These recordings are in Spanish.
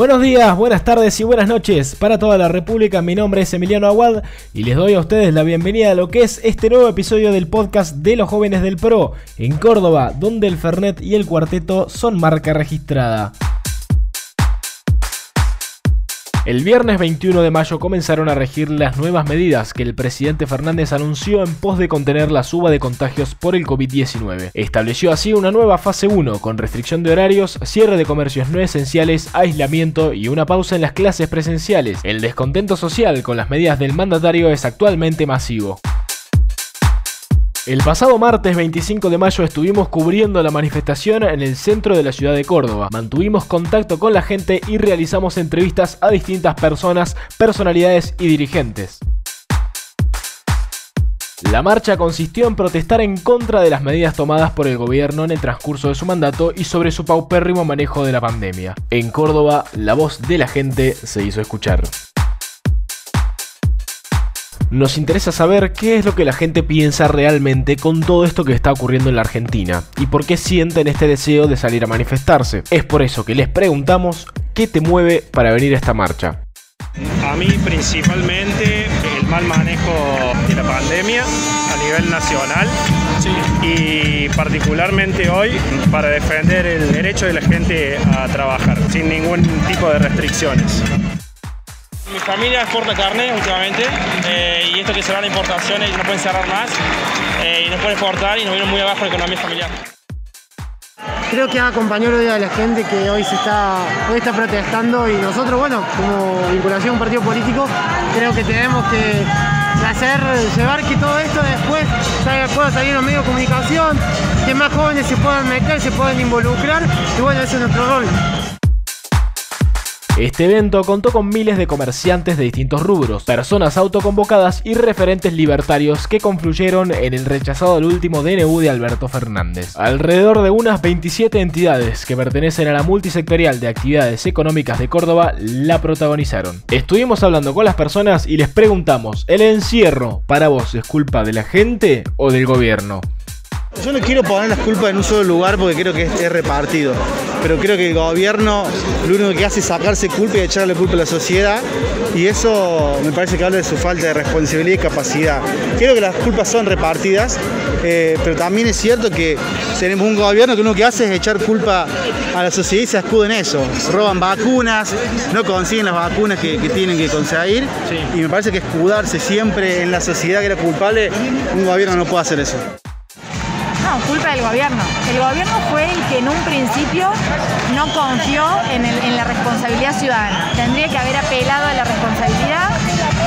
Buenos días, buenas tardes y buenas noches para toda la República. Mi nombre es Emiliano Aguad y les doy a ustedes la bienvenida a lo que es este nuevo episodio del podcast de los jóvenes del PRO en Córdoba, donde el Fernet y el cuarteto son marca registrada. El viernes 21 de mayo comenzaron a regir las nuevas medidas que el presidente Fernández anunció en pos de contener la suba de contagios por el COVID-19. Estableció así una nueva fase 1 con restricción de horarios, cierre de comercios no esenciales, aislamiento y una pausa en las clases presenciales. El descontento social con las medidas del mandatario es actualmente masivo. El pasado martes 25 de mayo estuvimos cubriendo la manifestación en el centro de la ciudad de Córdoba. Mantuvimos contacto con la gente y realizamos entrevistas a distintas personas, personalidades y dirigentes. La marcha consistió en protestar en contra de las medidas tomadas por el gobierno en el transcurso de su mandato y sobre su paupérrimo manejo de la pandemia. En Córdoba, la voz de la gente se hizo escuchar. Nos interesa saber qué es lo que la gente piensa realmente con todo esto que está ocurriendo en la Argentina y por qué sienten este deseo de salir a manifestarse. Es por eso que les preguntamos qué te mueve para venir a esta marcha. A mí principalmente el mal manejo de la pandemia a nivel nacional y particularmente hoy para defender el derecho de la gente a trabajar sin ningún tipo de restricciones. Mi familia exporta carne últimamente eh, y esto que se van a importaciones y no pueden cerrar más eh, y no pueden exportar y nos viene muy abajo la economía familiar. Creo que acompañó hoy a la gente que hoy se está, hoy está protestando y nosotros, bueno, como vinculación a un partido político, creo que tenemos que hacer, llevar que todo esto después pueda salir en los medios de comunicación, que más jóvenes se puedan meter, se puedan involucrar y bueno, ese es nuestro rol. Este evento contó con miles de comerciantes de distintos rubros, personas autoconvocadas y referentes libertarios que confluyeron en el rechazado al último DNU de Alberto Fernández. Alrededor de unas 27 entidades que pertenecen a la multisectorial de actividades económicas de Córdoba la protagonizaron. Estuvimos hablando con las personas y les preguntamos, ¿el encierro para vos es culpa de la gente o del gobierno? Yo no quiero poner las culpas en un solo lugar porque creo que es repartido, pero creo que el gobierno lo único que hace es sacarse culpa y echarle culpa a la sociedad. Y eso me parece que habla de su falta de responsabilidad y capacidad. Creo que las culpas son repartidas, eh, pero también es cierto que tenemos un gobierno que lo único que hace es echar culpa a la sociedad y se escuda en eso. Roban vacunas, no consiguen las vacunas que, tienen que conseguir. Y me parece que escudarse siempre en la sociedad que era culpable, un gobierno no puede hacer eso culpa del gobierno. El gobierno fue el que en un principio no confió en, la responsabilidad ciudadana. Tendría que haber apelado a la responsabilidad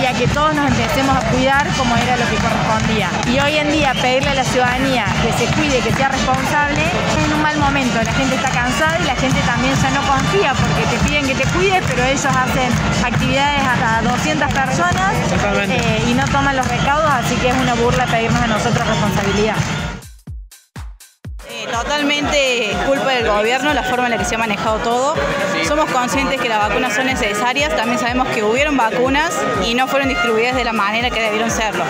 y a que todos nos empecemos a cuidar como era lo que correspondía. Y hoy en día pedirle a la ciudadanía que se cuide, que sea responsable, es en un mal momento. La gente está cansada y la gente también ya no confía porque te piden que te cuides, pero ellos hacen actividades hasta 200 personas eh, y no toman los recaudos, así que es una burla pedirnos a nosotros responsabilidad. Totalmente culpa del gobierno, la forma en la que se ha manejado todo. Somos conscientes que las vacunas son necesarias, también sabemos que hubieron vacunas y no fueron distribuidas de la manera que debieron serlo.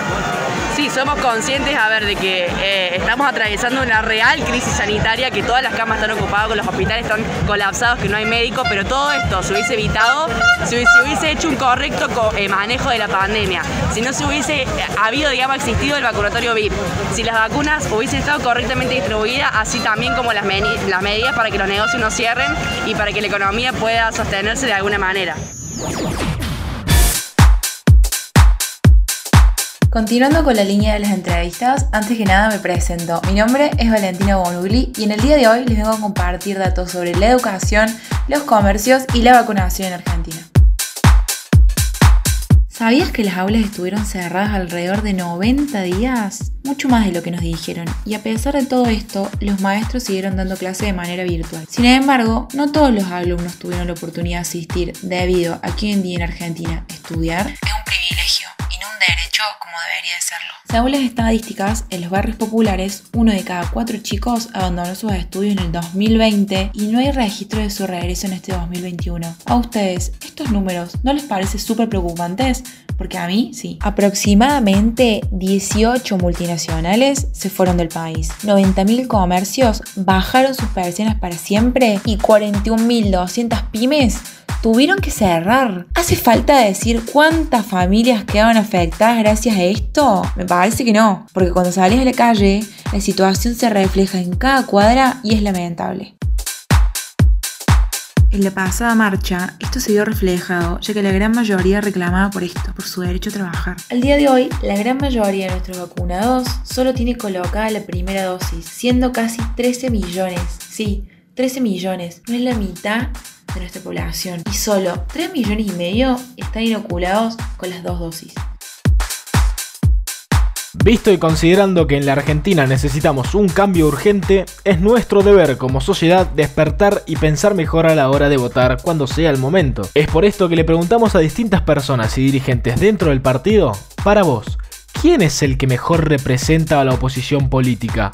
Sí, somos conscientes, a ver, de que eh, estamos atravesando una real crisis sanitaria, que todas las camas están ocupadas, que los hospitales están colapsados, que no hay médico, pero todo esto se hubiese evitado si hubiese, hecho un correcto eh, manejo de la pandemia, si no se hubiese eh, habido, digamos, existido el vacunatorio VIP, si las vacunas hubiesen estado correctamente distribuidas, así también como las, las medidas para que los negocios no cierren y para que la economía pueda sostenerse de alguna manera. Continuando con la línea de las entrevistas, antes que nada me presento. Mi nombre es Valentina Bonugli y en el día de hoy les vengo a compartir datos sobre la educación, los comercios y la vacunación en Argentina. ¿Sabías que las aulas estuvieron cerradas alrededor de 90 días? Mucho más de lo que nos dijeron. Y a pesar de todo esto, los maestros siguieron dando clase de manera virtual. Sin embargo, no todos los alumnos tuvieron la oportunidad de asistir debido a que hoy en día en Argentina estudiar es un privilegio derecho como debería serlo. Según las estadísticas, en los barrios populares, uno de cada cuatro chicos abandonó sus estudios en el 2020 y no hay registro de su regreso en este 2021. ¿A ustedes estos números no les parecen súper preocupantes? Porque a mí sí. Aproximadamente 18 multinacionales se fueron del país. 90.000 comercios bajaron sus persianas para siempre y 41.200 pymes tuvieron que cerrar. ¿Hace falta decir cuántas familias quedaban afectadas gracias a esto? Me parece que no, porque cuando sales a la calle, la situación se refleja en cada cuadra y es lamentable. En la pasada marcha, esto se vio reflejado, ya que la gran mayoría reclamaba por esto, por su derecho a trabajar. Al día de hoy, la gran mayoría de nuestros vacunados solo tiene colocada la primera dosis, siendo casi 13 millones. Sí, 13 millones, no es la mitad de nuestra población. Y solo 3 millones y medio están inoculados con las dos dosis. Visto y considerando que en la Argentina necesitamos un cambio urgente, es nuestro deber como sociedad despertar y pensar mejor a la hora de votar cuando sea el momento. Es por esto que le preguntamos a distintas personas y dirigentes dentro del partido, para vos, ¿quién es el que mejor representa a la oposición política?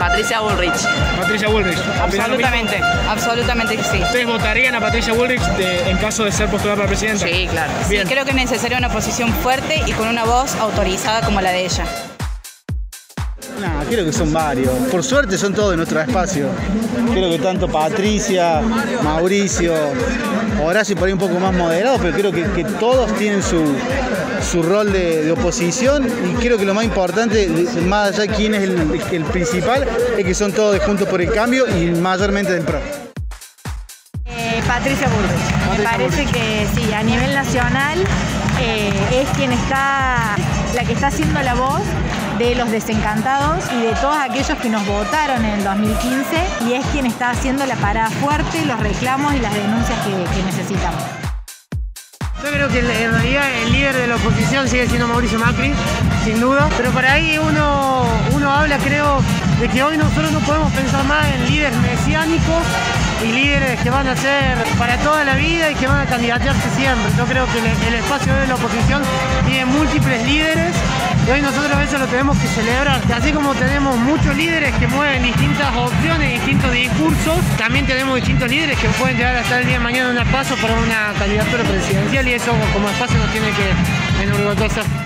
Patricia Bullrich. Patricia Bullrich. Absolutamente, absolutamente que sí. ¿Ustedes votarían a Patricia Bullrich en caso de ser postulada para presidenta? Sí, claro. Sí, creo que es necesaria una posición fuerte y con una voz autorizada como la de ella. No, creo que son varios. Por suerte son todos de nuestro espacio. Creo que tanto Patricia, Mauricio, Horacio por ahí un poco más moderado, pero creo que, todos tienen su, su rol de, oposición y creo que lo más importante, más allá de quién es el, principal, es que son todos de Juntos por el Cambio y mayormente del PRO. Eh, Patricia Burgos. Me parece que sí, a nivel nacional eh, es quien está, la que está haciendo la voz de los desencantados y de todos aquellos que nos votaron en el 2015 y es quien está haciendo la parada fuerte, los reclamos y las denuncias que, necesitamos. Yo creo que en realidad el líder de la oposición sigue siendo Mauricio Macri, sin duda, pero por ahí uno, uno habla, creo, de que hoy nosotros no podemos pensar más en líderes mesiánicos y líderes que van a ser para toda la vida y que van a candidatearse siempre. Yo creo que el, espacio de la oposición tiene hoy nosotros eso lo tenemos que celebrar. Así como tenemos muchos líderes que mueven distintas opciones, distintos discursos, también tenemos distintos líderes que pueden llegar hasta el día de mañana un paso para una candidatura presidencial y eso como espacio nos tiene que enorgullecer.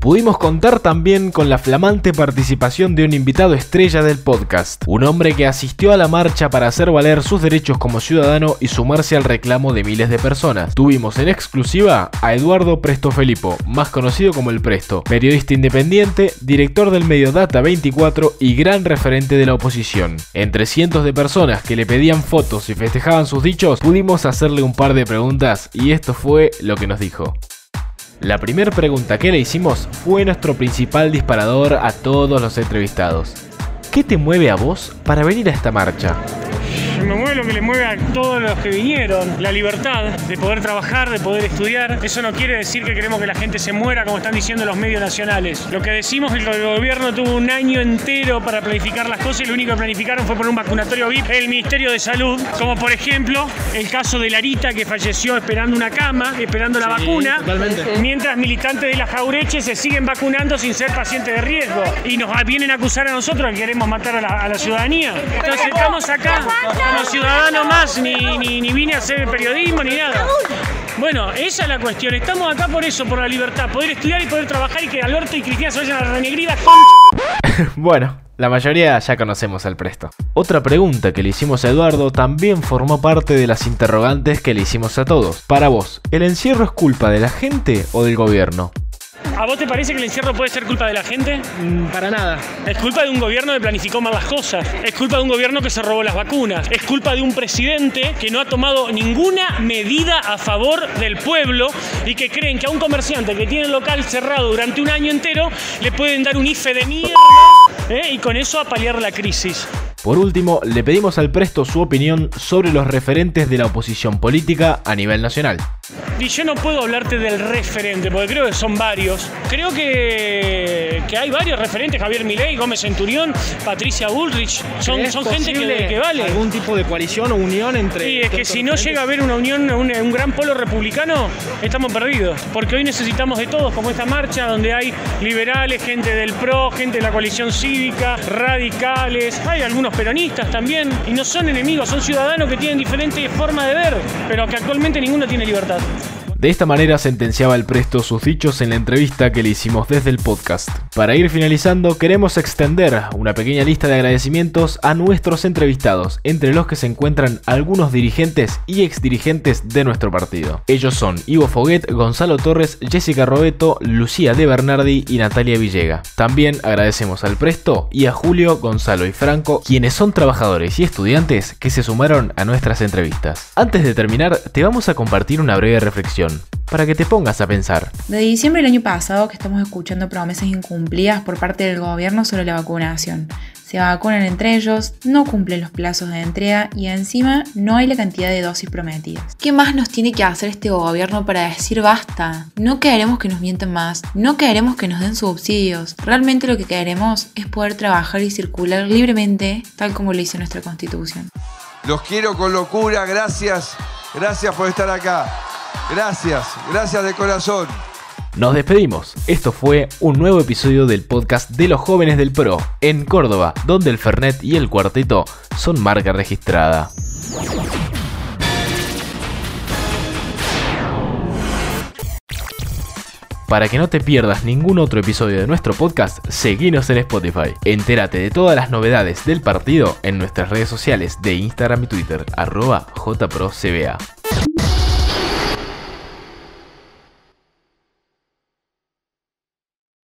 Pudimos contar también con la flamante participación de un invitado estrella del podcast, un hombre que asistió a la marcha para hacer valer sus derechos como ciudadano y sumarse al reclamo de miles de personas. Tuvimos en exclusiva a Eduardo Presto Felipo, más conocido como El Presto, periodista independiente, director del medio Data 24 y gran referente de la oposición. Entre cientos de personas que le pedían fotos y festejaban sus dichos, pudimos hacerle un par de preguntas y esto fue lo que nos dijo. La primera pregunta que le hicimos fue nuestro principal disparador a todos los entrevistados. ¿Qué te mueve a vos para venir a esta marcha? Mueve lo que le mueve a todos los que vinieron, la libertad de poder trabajar, de poder estudiar. Eso no quiere decir que queremos que la gente se muera como están diciendo los medios nacionales. Lo que decimos es que el gobierno tuvo un año entero para planificar las cosas y lo único que planificaron fue poner un vacunatorio VIP el Ministerio de Salud, como por ejemplo el caso de Larita que falleció esperando una cama, esperando la vacuna, mientras militantes de la Jaureche se siguen vacunando sin ser pacientes de riesgo y nos vienen a acusar a nosotros que queremos matar a la, a la ciudadanía. Entonces estamos acá como ciudadano más, ni, ni, vine a hacer periodismo ni nada. Bueno, esa es la cuestión. Estamos acá por eso, por la libertad. Poder estudiar y poder trabajar y que Alberto y Cristina se vayan a la renegrida. bueno, la mayoría ya conocemos al presto. Otra pregunta que le hicimos a Eduardo también formó parte de las interrogantes que le hicimos a todos. Para vos, ¿el encierro es culpa de la gente o del gobierno? ¿A vos te parece que el encierro puede ser culpa de la gente? Mm, para nada. Es culpa de un gobierno que planificó mal las cosas. Es culpa de un gobierno que se robó las vacunas. Es culpa de un presidente que no ha tomado ninguna medida a favor del pueblo y que creen que a un comerciante que tiene el local cerrado durante un año entero le pueden dar un IFE de mierda ¿eh? y con eso apalear la crisis. Por último, le pedimos al Presto su opinión sobre los referentes de la oposición política a nivel nacional. Y yo no puedo hablarte del referente, porque creo que son varios. Creo que, que hay varios referentes, Javier Milei, Gómez Centurión, Patricia Bullrich. Son, son gente que, vale. ¿Algún tipo de coalición o unión entre... Sí, es que si no llega a haber una unión, un, un gran polo republicano, estamos perdidos. Porque hoy necesitamos de todos, como esta marcha, donde hay liberales, gente del PRO, gente de la coalición cívica, radicales, hay algunos peronistas también, y no son enemigos, son ciudadanos que tienen diferentes formas de ver, pero que actualmente ninguno tiene libertad. De esta manera sentenciaba el presto sus dichos en la entrevista que le hicimos desde el podcast. Para ir finalizando, queremos extender una pequeña lista de agradecimientos a nuestros entrevistados, entre los que se encuentran algunos dirigentes y exdirigentes de nuestro partido. Ellos son Ivo Foguet, Gonzalo Torres, Jessica Robeto, Lucía De Bernardi y Natalia Villega. También agradecemos al Presto y a Julio, Gonzalo y Franco, quienes son trabajadores y estudiantes que se sumaron a nuestras entrevistas. Antes de terminar, te vamos a compartir una breve reflexión para que te pongas a pensar. De diciembre del año pasado que estamos escuchando promesas incumplidas por parte del gobierno sobre la vacunación. Se vacunan entre ellos, no cumplen los plazos de entrega y encima no hay la cantidad de dosis prometidas. ¿Qué más nos tiene que hacer este gobierno para decir basta? No queremos que nos mientan más, no queremos que nos den subsidios. Realmente lo que queremos es poder trabajar y circular libremente tal como lo dice nuestra constitución. Los quiero con locura, gracias, gracias por estar acá. Gracias, gracias de corazón. Nos despedimos. Esto fue un nuevo episodio del podcast de los jóvenes del PRO en Córdoba, donde el Fernet y el cuarteto son marca registrada. Para que no te pierdas ningún otro episodio de nuestro podcast, seguinos en Spotify. Entérate de todas las novedades del partido en nuestras redes sociales de Instagram y Twitter, arroba JProCBA.